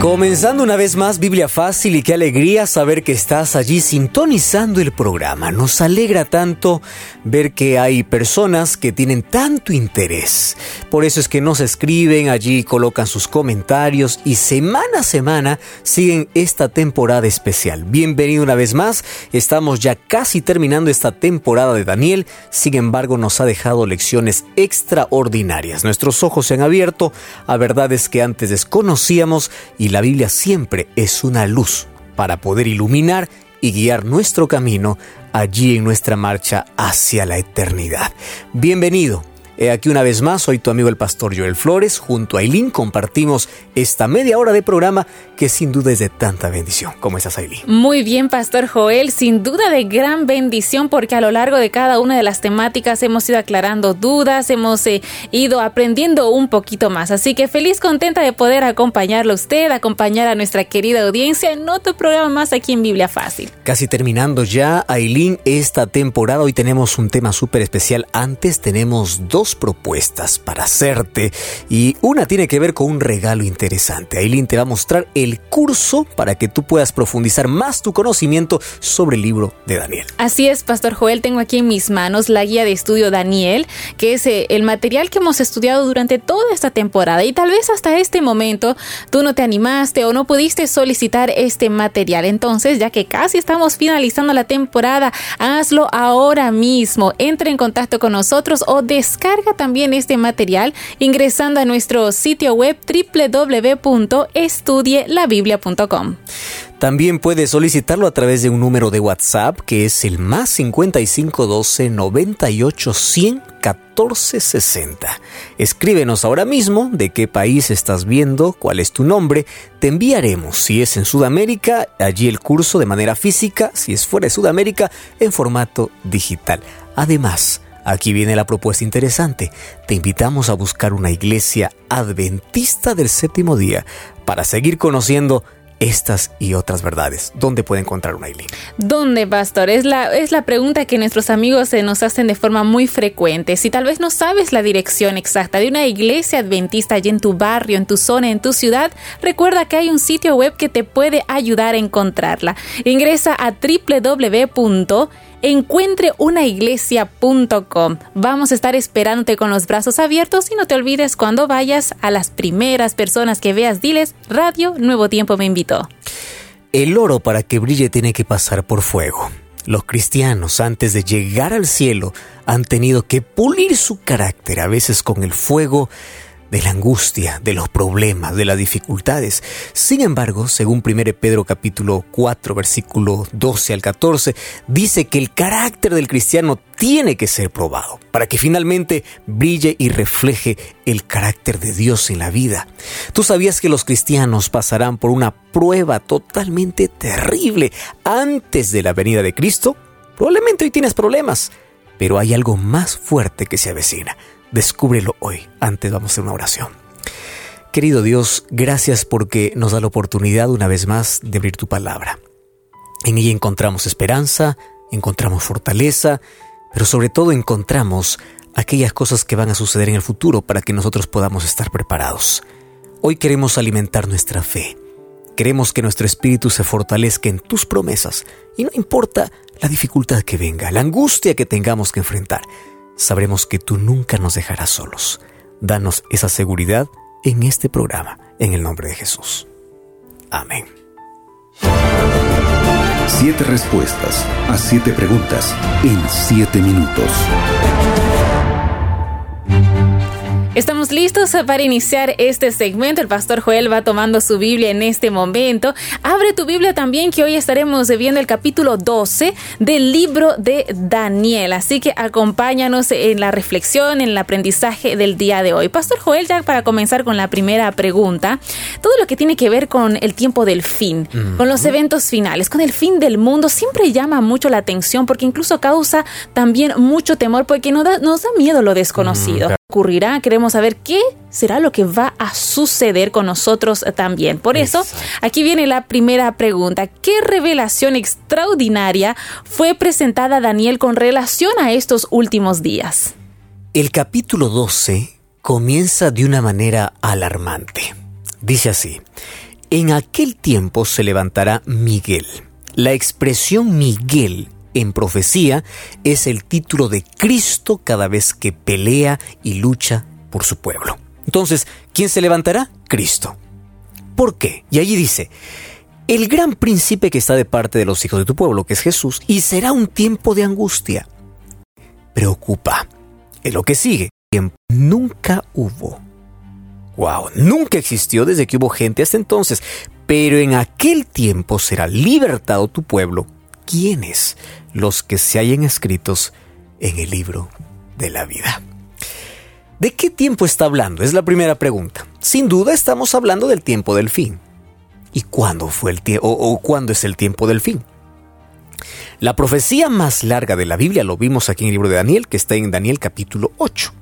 Comenzando una vez más Biblia Fácil y qué alegría saber que estás allí sintonizando el programa. Nos alegra tanto ver que hay personas que tienen tanto interés. Por eso es que nos escriben allí, colocan sus comentarios y semana a semana siguen esta temporada especial. Bienvenido una vez más. Estamos ya casi terminando esta temporada de Daniel. Sin embargo, nos ha dejado lecciones extraordinarias. Nuestros ojos se han abierto a verdades que antes desconocíamos y la Biblia siempre es una luz para poder iluminar y guiar nuestro camino allí en nuestra marcha hacia la eternidad. Bienvenido aquí una vez más, soy tu amigo el pastor Joel Flores. Junto a Aileen compartimos esta media hora de programa que sin duda es de tanta bendición. ¿Cómo estás, Aileen? Muy bien, pastor Joel. Sin duda de gran bendición porque a lo largo de cada una de las temáticas hemos ido aclarando dudas, hemos eh, ido aprendiendo un poquito más. Así que feliz, contenta de poder acompañarlo a usted, acompañar a nuestra querida audiencia en otro programa más aquí en Biblia Fácil. Casi terminando ya, Aileen, esta temporada. Hoy tenemos un tema súper especial. Antes tenemos dos propuestas para hacerte y una tiene que ver con un regalo interesante. Aileen te va a mostrar el curso para que tú puedas profundizar más tu conocimiento sobre el libro de Daniel. Así es, Pastor Joel, tengo aquí en mis manos la guía de estudio Daniel, que es eh, el material que hemos estudiado durante toda esta temporada y tal vez hasta este momento tú no te animaste o no pudiste solicitar este material. Entonces, ya que casi estamos finalizando la temporada, hazlo ahora mismo. Entra en contacto con nosotros o descarga también este material ingresando a nuestro sitio web www.estudielabiblia.com. También puedes solicitarlo a través de un número de WhatsApp que es el más 5512 98 100 1460. Escríbenos ahora mismo de qué país estás viendo, cuál es tu nombre. Te enviaremos, si es en Sudamérica, allí el curso de manera física, si es fuera de Sudamérica, en formato digital. Además, Aquí viene la propuesta interesante. Te invitamos a buscar una iglesia adventista del séptimo día para seguir conociendo estas y otras verdades. ¿Dónde puede encontrar una iglesia? ¿Dónde, pastor? Es la, es la pregunta que nuestros amigos se nos hacen de forma muy frecuente. Si tal vez no sabes la dirección exacta de una iglesia adventista allí en tu barrio, en tu zona, en tu ciudad, recuerda que hay un sitio web que te puede ayudar a encontrarla. Ingresa a www encuentreunaiglesia.com. Vamos a estar esperándote con los brazos abiertos y no te olvides cuando vayas a las primeras personas que veas, diles, Radio Nuevo Tiempo me invitó. El oro para que brille tiene que pasar por fuego. Los cristianos antes de llegar al cielo han tenido que pulir su carácter, a veces con el fuego de la angustia, de los problemas, de las dificultades. Sin embargo, según 1 Pedro capítulo 4 versículo 12 al 14, dice que el carácter del cristiano tiene que ser probado para que finalmente brille y refleje el carácter de Dios en la vida. ¿Tú sabías que los cristianos pasarán por una prueba totalmente terrible antes de la venida de Cristo? Probablemente hoy tienes problemas, pero hay algo más fuerte que se avecina. Descúbrelo hoy. Antes vamos a hacer una oración. Querido Dios, gracias porque nos da la oportunidad una vez más de abrir tu palabra. En ella encontramos esperanza, encontramos fortaleza, pero sobre todo encontramos aquellas cosas que van a suceder en el futuro para que nosotros podamos estar preparados. Hoy queremos alimentar nuestra fe. Queremos que nuestro espíritu se fortalezca en tus promesas y no importa la dificultad que venga, la angustia que tengamos que enfrentar sabremos que tú nunca nos dejarás solos. Danos esa seguridad en este programa, en el nombre de Jesús. Amén. Siete respuestas a siete preguntas en siete minutos. Estamos listos para iniciar este segmento. El pastor Joel va tomando su Biblia en este momento. Abre tu Biblia también que hoy estaremos viendo el capítulo 12 del libro de Daniel. Así que acompáñanos en la reflexión, en el aprendizaje del día de hoy. Pastor Joel, ya para comenzar con la primera pregunta, todo lo que tiene que ver con el tiempo del fin, con los eventos finales, con el fin del mundo, siempre llama mucho la atención porque incluso causa también mucho temor porque nos da, nos da miedo lo desconocido. Ocurrirá, queremos saber qué será lo que va a suceder con nosotros también. Por eso, aquí viene la primera pregunta. ¿Qué revelación extraordinaria fue presentada a Daniel con relación a estos últimos días? El capítulo 12 comienza de una manera alarmante. Dice así, en aquel tiempo se levantará Miguel. La expresión Miguel en profecía es el título de Cristo cada vez que pelea y lucha por su pueblo. Entonces, ¿quién se levantará? Cristo. ¿Por qué? Y allí dice, el gran príncipe que está de parte de los hijos de tu pueblo, que es Jesús, y será un tiempo de angustia. Preocupa. En lo que sigue, nunca hubo. Wow, nunca existió desde que hubo gente hasta entonces, pero en aquel tiempo será libertado tu pueblo. ¿Quiénes? Los que se hayan escritos en el libro de la vida. ¿De qué tiempo está hablando? Es la primera pregunta. Sin duda estamos hablando del tiempo del fin. ¿Y cuándo fue el tiempo o, cuándo es el tiempo del fin? La profecía más larga de la Biblia lo vimos aquí en el libro de Daniel, que está en Daniel capítulo 8.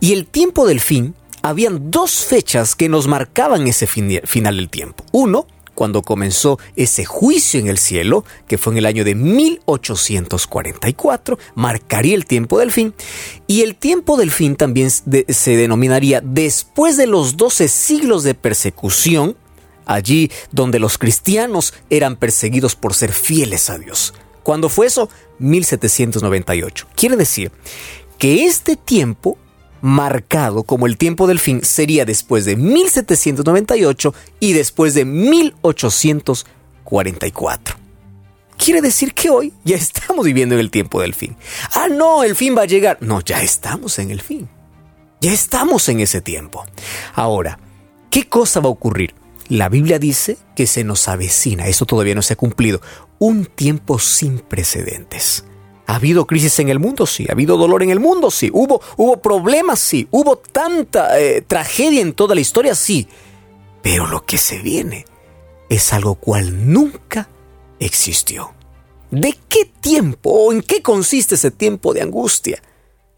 Y el tiempo del fin, habían dos fechas que nos marcaban ese final del tiempo. Uno, cuando comenzó ese juicio en el cielo, que fue en el año de 1844, marcaría el tiempo del fin, y el tiempo del fin también se denominaría después de los 12 siglos de persecución, allí donde los cristianos eran perseguidos por ser fieles a Dios. ¿Cuándo fue eso? 1798. Quiere decir que este tiempo marcado como el tiempo del fin sería después de 1798 y después de 1844. Quiere decir que hoy ya estamos viviendo en el tiempo del fin. Ah, no, el fin va a llegar. No, ya estamos en el fin. Ya estamos en ese tiempo. Ahora, ¿qué cosa va a ocurrir? La Biblia dice que se nos avecina, eso todavía no se ha cumplido, un tiempo sin precedentes. ¿Ha habido crisis en el mundo? Sí. ¿Ha habido dolor en el mundo? Sí. ¿Hubo, hubo problemas? Sí. ¿Hubo tanta eh, tragedia en toda la historia? Sí. Pero lo que se viene es algo cual nunca existió. ¿De qué tiempo o en qué consiste ese tiempo de angustia?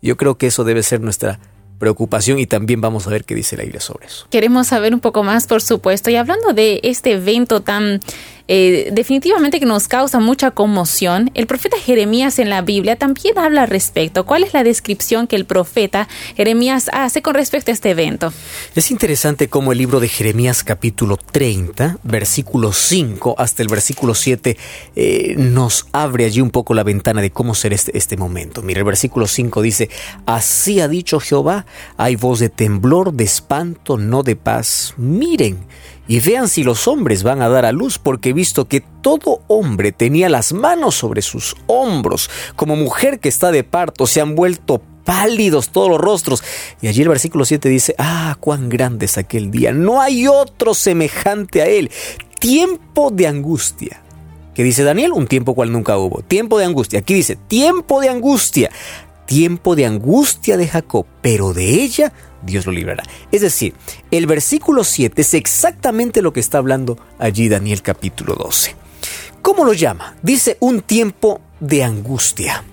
Yo creo que eso debe ser nuestra preocupación y también vamos a ver qué dice la Biblia sobre eso. Queremos saber un poco más, por supuesto. Y hablando de este evento tan eh, definitivamente que nos causa mucha conmoción, el profeta Jeremías en la Biblia también habla al respecto. ¿Cuál es la descripción que el profeta Jeremías hace con respecto a este evento? Es interesante cómo el libro de Jeremías capítulo 30, versículo 5 hasta el versículo 7 eh, nos abre allí un poco la ventana de cómo será este, este momento. Mira, el versículo 5 dice, así ha dicho Jehová, hay voz de temblor, de espanto, no de paz. Miren, y vean si los hombres van a dar a luz, porque he visto que todo hombre tenía las manos sobre sus hombros, como mujer que está de parto, se han vuelto pálidos todos los rostros. Y allí el versículo 7 dice, ah, cuán grande es aquel día, no hay otro semejante a él, tiempo de angustia. ¿Qué dice Daniel? Un tiempo cual nunca hubo. Tiempo de angustia. Aquí dice, tiempo de angustia. Tiempo de angustia de Jacob, pero de ella Dios lo librará. Es decir, el versículo 7 es exactamente lo que está hablando allí Daniel capítulo 12. ¿Cómo lo llama? Dice un tiempo de angustia.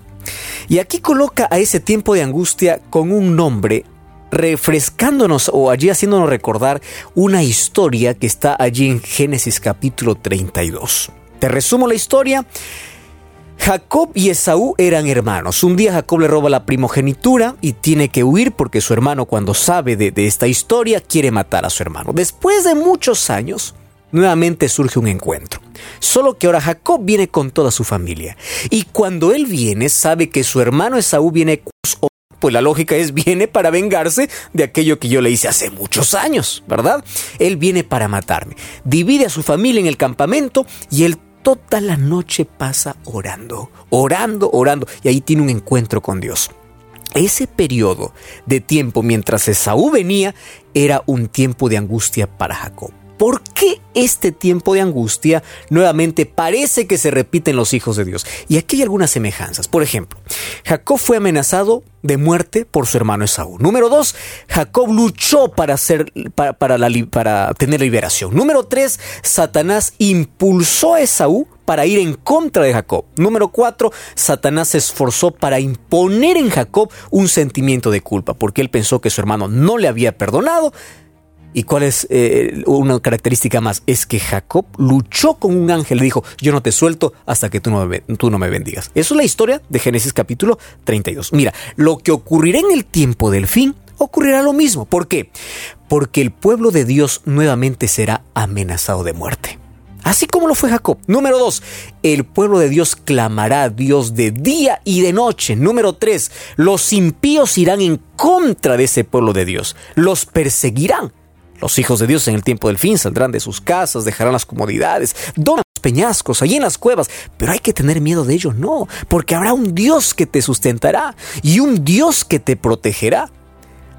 Y aquí coloca a ese tiempo de angustia con un nombre refrescándonos o allí haciéndonos recordar una historia que está allí en Génesis capítulo 32. Te resumo la historia. Jacob y Esaú eran hermanos. Un día Jacob le roba la primogenitura y tiene que huir porque su hermano cuando sabe de, esta historia quiere matar a su hermano. Después de muchos años, nuevamente surge un encuentro. Solo que ahora Jacob viene con toda su familia. Y cuando él viene, sabe que su hermano Esaú viene pues la lógica es viene para vengarse de aquello que yo le hice hace muchos años, ¿verdad? Él viene para matarme. Divide a su familia en el campamento y él toda la noche pasa orando, orando, orando, y ahí tiene un encuentro con Dios. Ese periodo de tiempo mientras Esaú venía era un tiempo de angustia para Jacob. ¿Por qué este tiempo de angustia nuevamente parece que se repite en los hijos de Dios? Y aquí hay algunas semejanzas. Por ejemplo, Jacob fue amenazado de muerte por su hermano Esaú. Número dos, Jacob luchó para, hacer, para, para, para tener liberación. Número tres, Satanás impulsó a Esaú para ir en contra de Jacob. Número cuatro, Satanás se esforzó para imponer en Jacob un sentimiento de culpa, porque él pensó que su hermano no le había perdonado. ¿Y cuál es eh, una característica más? Es que Jacob luchó con un ángel y dijo, yo no te suelto hasta que tú no, me, bendigas. Eso es la historia de Génesis capítulo 32. Mira, lo que ocurrirá en el tiempo del fin ocurrirá lo mismo. ¿Por qué? Porque el pueblo de Dios nuevamente será amenazado de muerte. Así como lo fue Jacob. Número dos, el pueblo de Dios clamará a Dios de día y de noche. Número tres, los impíos irán en contra de ese pueblo de Dios. Los perseguirán. Los hijos de Dios en el tiempo del fin saldrán de sus casas, dejarán las comodidades, donan los peñascos, allí en las cuevas. Pero hay que tener miedo de ellos, no, porque habrá un Dios que te sustentará y un Dios que te protegerá.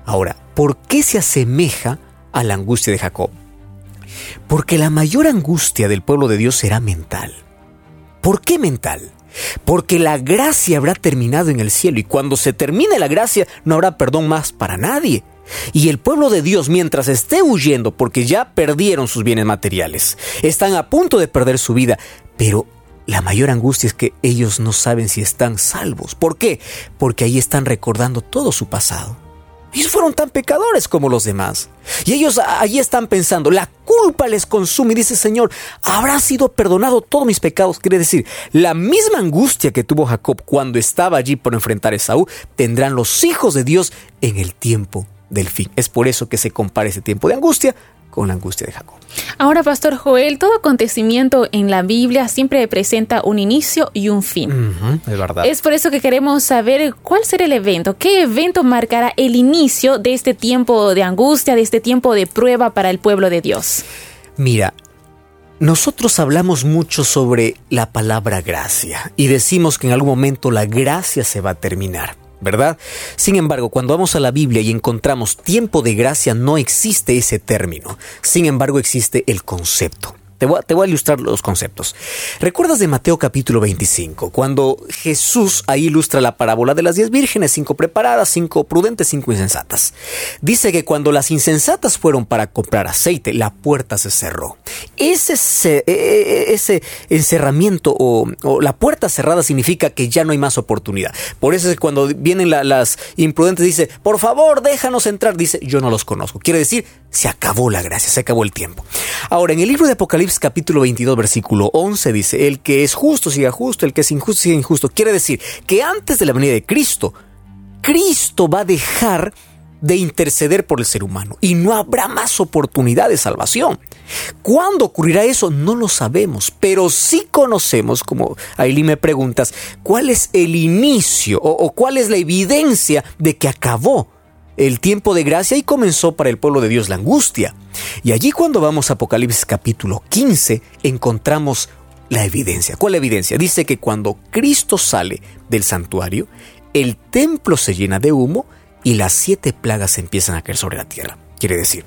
Ahora, ¿por qué se asemeja a la angustia de Jacob? Porque la mayor angustia del pueblo de Dios será mental. ¿Por qué mental? Porque la gracia habrá terminado en el cielo y cuando se termine la gracia no habrá perdón más para nadie. Y el pueblo de Dios, mientras esté huyendo porque ya perdieron sus bienes materiales, están a punto de perder su vida, pero la mayor angustia es que ellos no saben si están salvos. ¿Por qué? Porque ahí están recordando todo su pasado. Ellos fueron tan pecadores como los demás. Y ellos allí están pensando, la culpa les consume y dice, Señor, habrá sido perdonado todos mis pecados. Quiere decir, la misma angustia que tuvo Jacob cuando estaba allí por enfrentar a Esaú, tendrán los hijos de Dios en el tiempo del fin. Es por eso que se compara ese tiempo de angustia con la angustia de Jacob. Ahora, Pastor Joel, todo acontecimiento en la Biblia siempre presenta un inicio y un fin. es verdad. Es por eso que queremos saber cuál será el evento, qué evento marcará el inicio de este tiempo de angustia, de este tiempo de prueba para el pueblo de Dios. Mira, nosotros hablamos mucho sobre la palabra gracia y decimos que en algún momento la gracia se va a terminar. ¿Verdad? Sin embargo, cuando vamos a la Biblia y encontramos tiempo de gracia, no existe ese término. Sin embargo, existe el concepto. Te voy, a, ilustrar los conceptos. ¿Recuerdas de Mateo capítulo 25? Cuando Jesús ahí ilustra la parábola de las diez vírgenes, cinco preparadas, cinco prudentes, cinco insensatas. Dice que cuando las insensatas fueron para comprar aceite, la puerta se cerró. Ese, e, e, ese encerramiento o, la puerta cerrada significa que ya no hay más oportunidad. Por eso es que cuando vienen las imprudentes dice, por favor, déjanos entrar. Dice, yo no los conozco. Quiere decir, se acabó la gracia, se acabó el tiempo. Ahora, en el libro de Apocalipsis capítulo 22 versículo 11 dice, el que es justo siga justo, el que es injusto siga injusto. Quiere decir que antes de la venida de Cristo, Cristo va a dejar de interceder por el ser humano y no habrá más oportunidad de salvación. ¿Cuándo ocurrirá eso? No lo sabemos, pero sí conocemos, como Ailí me preguntas, cuál es el inicio o cuál es la evidencia de que acabó el tiempo de gracia y comenzó para el pueblo de Dios la angustia. Y allí cuando vamos a Apocalipsis capítulo 15 encontramos la evidencia. ¿Cuál evidencia? Dice que cuando Cristo sale del santuario, el templo se llena de humo y las siete plagas empiezan a caer sobre la tierra. Quiere decir,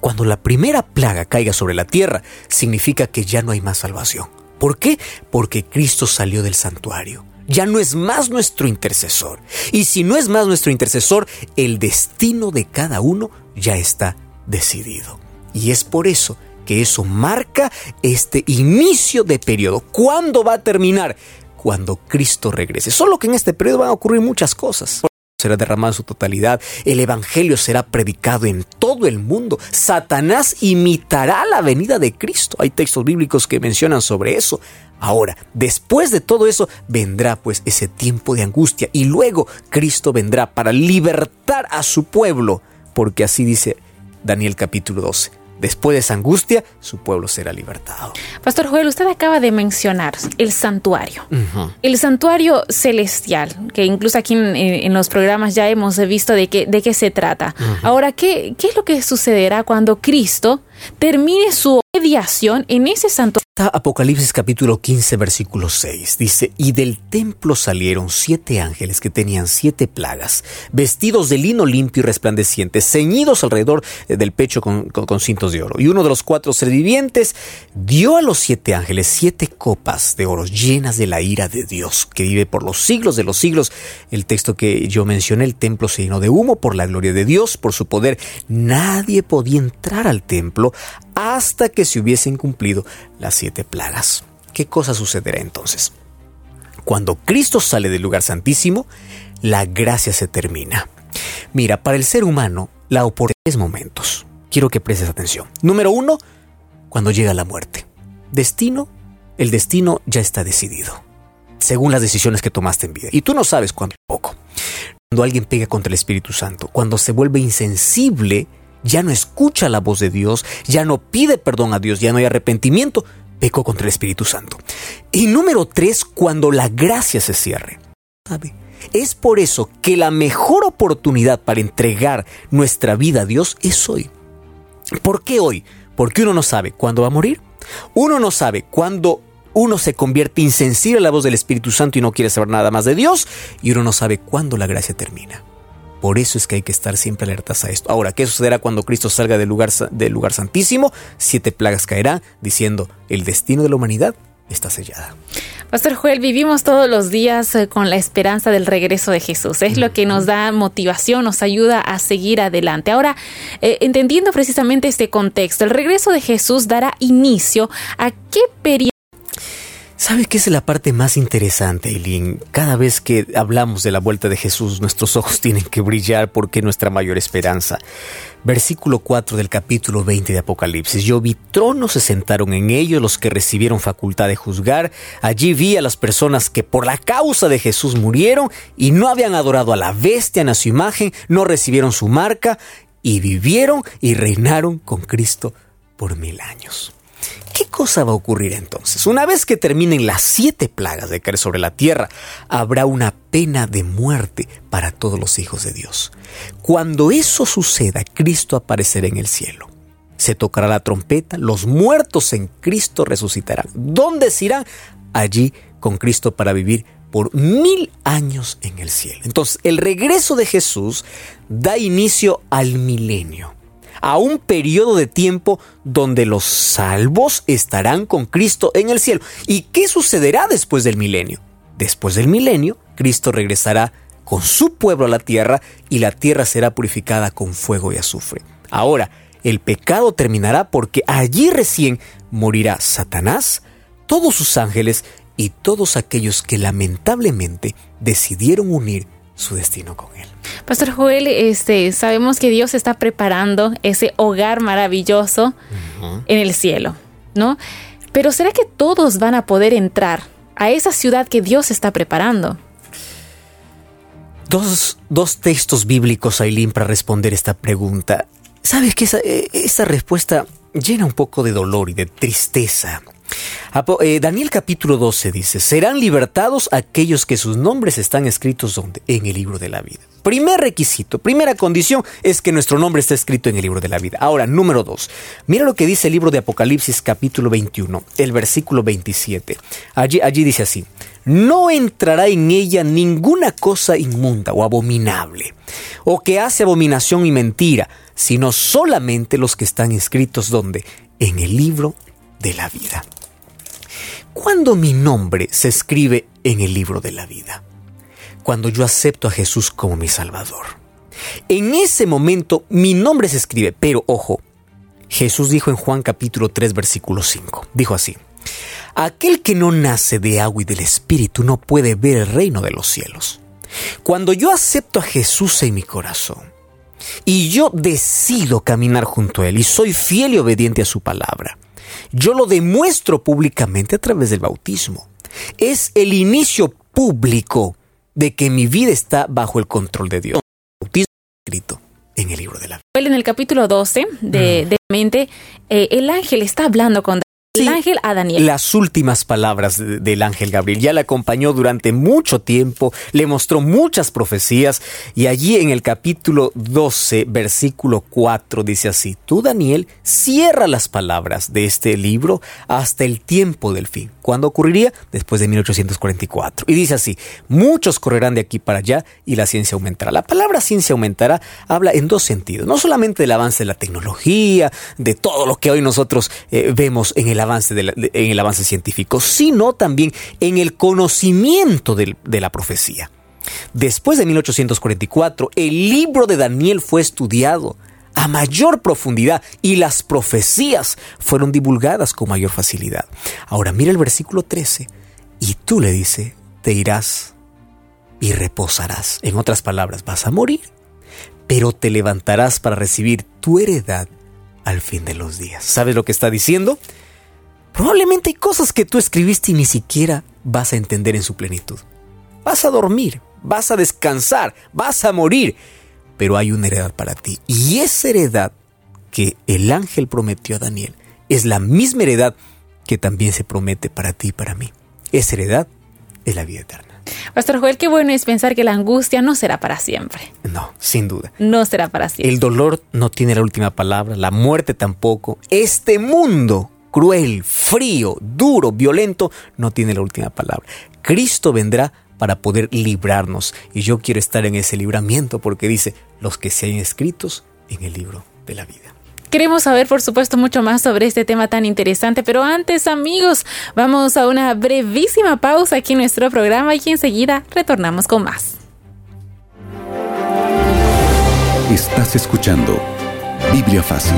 cuando la primera plaga caiga sobre la tierra, significa que ya no hay más salvación. ¿Por qué? Porque Cristo salió del santuario ya no es más nuestro intercesor. Y si no es más nuestro intercesor, el destino de cada uno ya está decidido. Y es por eso que eso marca este inicio de periodo. ¿Cuándo va a terminar? Cuando Cristo regrese. Solo que en este periodo van a ocurrir muchas cosas será derramado en su totalidad, el Evangelio será predicado en todo el mundo, Satanás imitará la venida de Cristo. Hay textos bíblicos que mencionan sobre eso. Ahora, después de todo eso, vendrá pues ese tiempo de angustia y luego Cristo vendrá para libertar a su pueblo, porque así dice Daniel capítulo 12. Después de esa angustia, su pueblo será libertado. Pastor Joel, usted acaba de mencionar el santuario. El santuario celestial, que incluso aquí en, los programas ya hemos visto de qué, de qué se trata. Ahora, ¿qué, ¿qué es lo que sucederá cuando Cristo termine su mediación en ese santuario? Apocalipsis capítulo 15 versículo 6 dice, y del templo salieron siete ángeles que tenían siete plagas, vestidos de lino limpio y resplandeciente, ceñidos alrededor eh, del pecho con, cintos de oro. Y uno de los cuatro seres vivientes dio a los siete ángeles siete copas de oro llenas de la ira de Dios, que vive por los siglos de los siglos. El texto que yo mencioné, el templo se llenó de humo por la gloria de Dios, por su poder. Nadie podía entrar al templo hasta que se hubiesen cumplido las siete plagas. ¿Qué cosa sucederá entonces? Cuando Cristo sale del lugar santísimo, la gracia se termina. Mira, para el ser humano, la oportunidad es momentos. Quiero que prestes atención. Número uno, cuando llega la muerte. Destino, el destino ya está decidido, según las decisiones que tomaste en vida. Y tú no sabes cuándo poco. Cuando alguien pega contra el Espíritu Santo, cuando se vuelve insensible, ya no escucha la voz de Dios, ya no pide perdón a Dios, ya no hay arrepentimiento, pecó contra el Espíritu Santo. Y número tres, cuando la gracia se cierre. Es por eso que la mejor oportunidad para entregar nuestra vida a Dios es hoy. ¿Por qué hoy? Porque uno no sabe cuándo va a morir. Uno no sabe cuándo uno se convierte insensible a la voz del Espíritu Santo y no quiere saber nada más de Dios. Y uno no sabe cuándo la gracia termina. Por eso es que hay que estar siempre alertas a esto. Ahora, ¿qué sucederá cuando Cristo salga del lugar, del lugar santísimo? Siete plagas caerán, diciendo, el destino de la humanidad está sellada. Pastor Joel, vivimos todos los días eh, con la esperanza del regreso de Jesús. Es lo que nos da motivación, nos ayuda a seguir adelante. Ahora, eh, entendiendo precisamente este contexto, el regreso de Jesús dará inicio a qué periodo ¿Sabe qué es la parte más interesante, Eileen? Cada vez que hablamos de la vuelta de Jesús, nuestros ojos tienen que brillar porque es nuestra mayor esperanza. Versículo 4 del capítulo 20 de Apocalipsis. Yo vi tronos, se sentaron en ellos los que recibieron facultad de juzgar. Allí vi a las personas que por la causa de Jesús murieron y no habían adorado a la bestia en a su imagen, no recibieron su marca y vivieron y reinaron con Cristo por mil años. ¿Qué cosa va a ocurrir entonces? Una vez que terminen las siete plagas de caer sobre la tierra, habrá una pena de muerte para todos los hijos de Dios. Cuando eso suceda, Cristo aparecerá en el cielo. Se tocará la trompeta, los muertos en Cristo resucitarán. ¿Dónde se irán? Allí con Cristo para vivir por mil años en el cielo. Entonces, el regreso de Jesús da inicio al milenio a un periodo de tiempo donde los salvos estarán con Cristo en el cielo. ¿Y qué sucederá después del milenio? Después del milenio, Cristo regresará con su pueblo a la tierra y la tierra será purificada con fuego y azufre. Ahora, el pecado terminará porque allí recién morirá Satanás, todos sus ángeles y todos aquellos que lamentablemente decidieron unir su destino con él. Pastor Joel, este, sabemos que Dios está preparando ese hogar maravilloso en el cielo, ¿no? Pero ¿será que todos van a poder entrar a esa ciudad que Dios está preparando? Dos, dos textos bíblicos, Aileen, para responder esta pregunta. ¿Sabes que esa, eh, esa respuesta llena un poco de dolor y de tristeza? Eh, Daniel capítulo 12 dice, serán libertados aquellos que sus nombres están escritos donde? En el libro de la vida. Primer requisito, primera condición es que nuestro nombre esté escrito en el libro de la vida. Ahora, número dos, mira lo que dice el libro de Apocalipsis capítulo 21, el versículo 27. Allí, allí dice así, no entrará en ella ninguna cosa inmunda o abominable, o que hace abominación y mentira, sino solamente los que están escritos donde? En el libro de la vida. ¿Cuándo mi nombre se escribe en el libro de la vida? Cuando yo acepto a Jesús como mi Salvador. En ese momento mi nombre se escribe, pero ojo, Jesús dijo en Juan capítulo 3 versículo 5, dijo así, Aquel que no nace de agua y del Espíritu no puede ver el reino de los cielos. Cuando yo acepto a Jesús en mi corazón y yo decido caminar junto a Él y soy fiel y obediente a su palabra, yo lo demuestro públicamente a través del bautismo. Es el inicio público de que mi vida está bajo el control de Dios. Bautismo escrito en el libro de la vida. En el capítulo 12 de, mm. de mente, eh, el ángel está hablando con el ángel a Daniel. Las últimas palabras del ángel Gabriel. Ya le acompañó durante mucho tiempo, le mostró muchas profecías y allí en el capítulo 12, versículo 4 dice así, tú Daniel cierra las palabras de este libro hasta el tiempo del fin. ¿Cuándo ocurriría? Después de 1844. Y dice así, muchos correrán de aquí para allá y la ciencia aumentará. La palabra ciencia aumentará habla en dos sentidos, no solamente del avance de la tecnología, de todo lo que hoy nosotros eh, vemos en el avance, en el avance científico, sino también en el conocimiento de, de la profecía. Después de 1844, el libro de Daniel fue estudiado a mayor profundidad y las profecías fueron divulgadas con mayor facilidad. Ahora mira el versículo 13 y tú le dice, te irás y reposarás. En otras palabras, vas a morir, pero te levantarás para recibir tu heredad al fin de los días. ¿Sabes lo que está diciendo? Probablemente hay cosas que tú escribiste y ni siquiera vas a entender en su plenitud. Vas a dormir, vas a descansar, vas a morir, pero hay una heredad para ti. Y esa heredad que el ángel prometió a Daniel es la misma heredad que también se promete para ti y para mí. Esa heredad es la vida eterna. Pastor Joel, qué bueno es pensar que la angustia no será para siempre. No, sin duda. No será para siempre. El dolor no tiene la última palabra, la muerte tampoco. Este mundo cruel, frío, duro, violento, no tiene la última palabra. Cristo vendrá para poder librarnos. Y yo quiero estar en ese libramiento porque dice, los que se hayan escritos en el libro de la vida. Queremos saber, por supuesto, mucho más sobre este tema tan interesante, pero antes, amigos, vamos a una brevísima pausa aquí en nuestro programa y enseguida retornamos con más. Estás escuchando Biblia Fácil.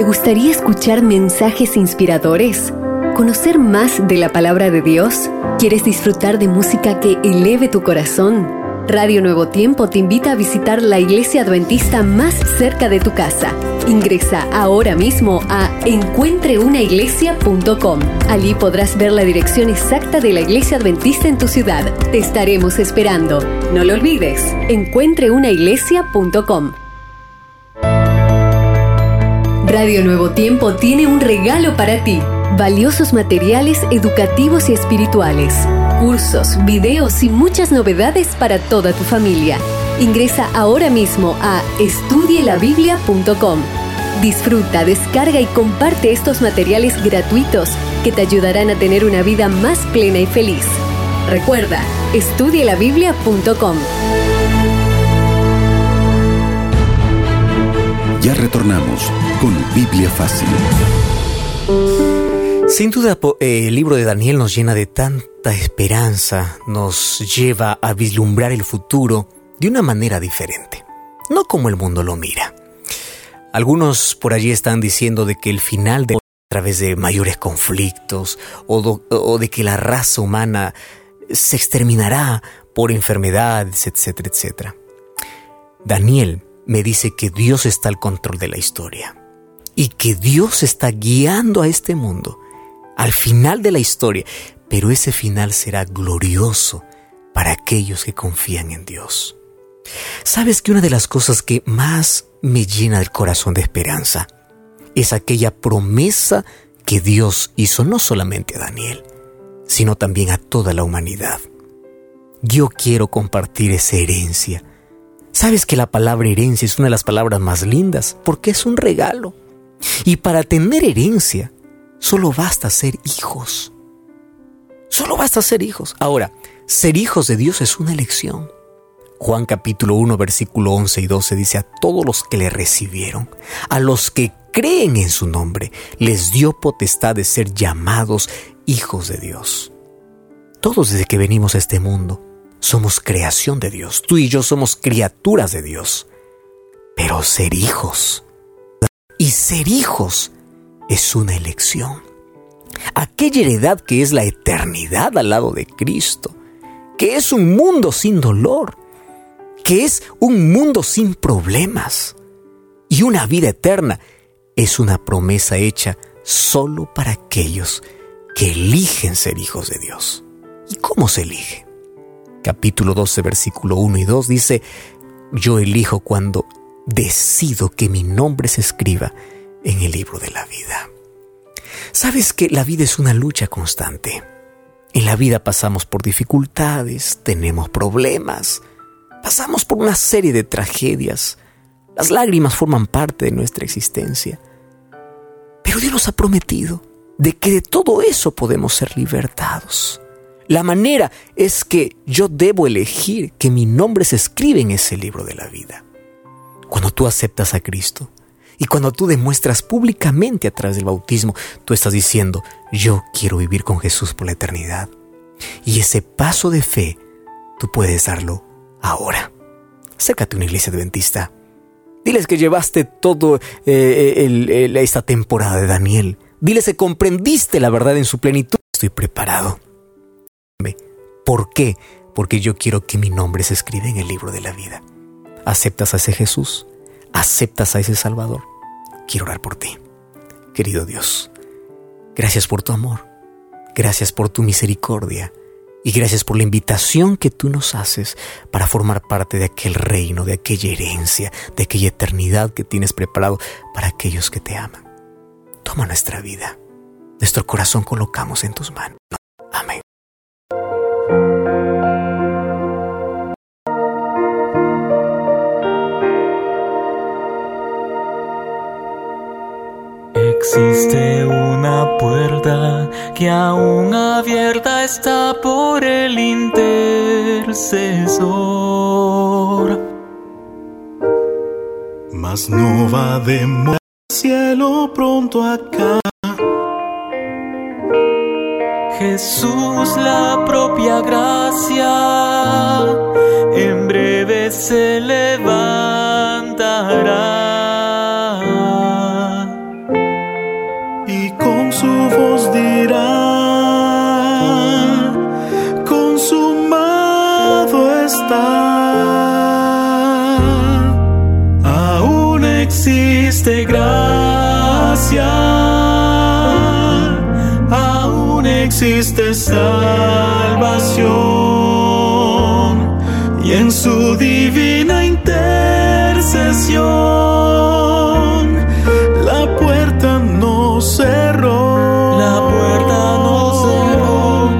¿Te gustaría escuchar mensajes inspiradores? ¿Conocer más de la palabra de Dios? ¿Quieres disfrutar de música que eleve tu corazón? Radio Nuevo Tiempo te invita a visitar la iglesia adventista más cerca de tu casa. Ingresa ahora mismo a encuentreunaiglesia.com. Allí podrás ver la dirección exacta de la iglesia adventista en tu ciudad. Te estaremos esperando. No lo olvides, encuentreunaiglesia.com. Radio Nuevo Tiempo tiene un regalo para ti. Valiosos materiales educativos y espirituales cursos, videos y muchas novedades para toda tu familia. Ingresa ahora mismo a estudielabiblia.com. Disfruta, descarga y comparte estos materiales gratuitos que te ayudarán a tener una vida más plena y feliz. Recuerda, estudielabiblia.com. Ya retornamos con Biblia Fácil. Sin duda, eh, el libro de Daniel nos llena de tanta esperanza, nos lleva a vislumbrar el futuro de una manera diferente, no como el mundo lo mira. Algunos por allí están diciendo de que el final de a través de mayores conflictos o, o de que la raza humana se exterminará por enfermedades, etcétera, etcétera. Daniel me dice que Dios está al control de la historia y que Dios está guiando a este mundo al final de la historia, pero ese final será glorioso para aquellos que confían en Dios. ¿Sabes que una de las cosas que más me llena el corazón de esperanza es aquella promesa que Dios hizo no solamente a Daniel, sino también a toda la humanidad? Yo quiero compartir esa herencia. ¿Sabes que la palabra herencia es una de las palabras más lindas? Porque es un regalo. Y para tener herencia Solo basta ser hijos. Solo basta ser hijos. Ahora, ser hijos de Dios es una elección. Juan capítulo 1 versículo 11 y 12 dice a todos los que le recibieron, a los que creen en su nombre, les dio potestad de ser llamados hijos de Dios. Todos desde que venimos a este mundo somos creación de Dios. Tú y yo somos criaturas de Dios. Pero ser hijos y ser hijos es una elección. Aquella heredad que es la eternidad al lado de Cristo, que es un mundo sin dolor, que es un mundo sin problemas y una vida eterna, es una promesa hecha solo para aquellos que eligen ser hijos de Dios. ¿Y cómo se elige? Capítulo 12, versículo 1 y 2 dice, yo elijo cuando decido que mi nombre se escriba en el libro de la vida. Sabes que la vida es una lucha constante. En la vida pasamos por dificultades, tenemos problemas, pasamos por una serie de tragedias. Las lágrimas forman parte de nuestra existencia. Pero Dios nos ha prometido de que de todo eso podemos ser libertados. La manera es que yo debo elegir que mi nombre se escribe en ese libro de la vida. Cuando tú aceptas a Cristo, y cuando tú demuestras públicamente a través del bautismo, tú estás diciendo, yo quiero vivir con Jesús por la eternidad. Y ese paso de fe, tú puedes darlo ahora. acércate a una iglesia adventista. Diles que llevaste todo eh, esta temporada de Daniel. Diles que comprendiste la verdad en su plenitud. Estoy preparado. ¿Por qué? Porque yo quiero que mi nombre se escriba en el libro de la vida. ¿Aceptas a ese Jesús? ¿Aceptas a ese Salvador? Quiero orar por ti. Querido Dios, gracias por tu amor. Gracias por tu misericordia. Y gracias por la invitación que tú nos haces para formar parte de aquel reino, de aquella herencia, de aquella eternidad que tienes preparado para aquellos que te aman. Toma nuestra vida. Nuestro corazón colocamos en tus manos. Existe una puerta que aún abierta está por el intercesor. Mas no va de cielo pronto acá. Jesús, la propia gracia, en breve se levantará. Gracia, aún existe salvación. Y en su divina intercesión la puerta no cerró, la puerta no cerró,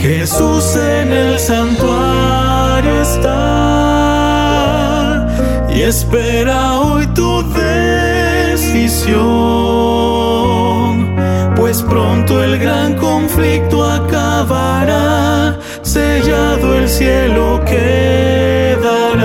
Jesús en el santuario está y espera conflicto acabará, sellado el cielo quedará.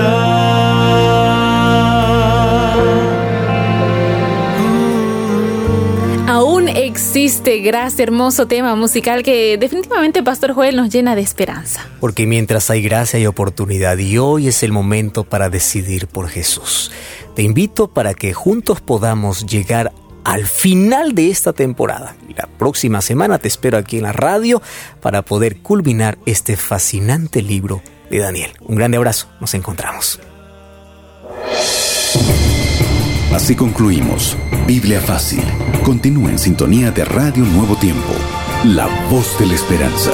Aún existe gracia, hermoso tema musical que definitivamente Pastor Joel nos llena de esperanza. Porque mientras hay gracia hay oportunidad y hoy es el momento para decidir por Jesús. Te invito para que juntos podamos llegar al final de esta temporada. La próxima semana te espero aquí en la radio para poder culminar este fascinante libro de Daniel. Un grande abrazo, nos encontramos. Así concluimos. Biblia Fácil. Continúa en sintonía de Radio Nuevo Tiempo, la voz de la esperanza.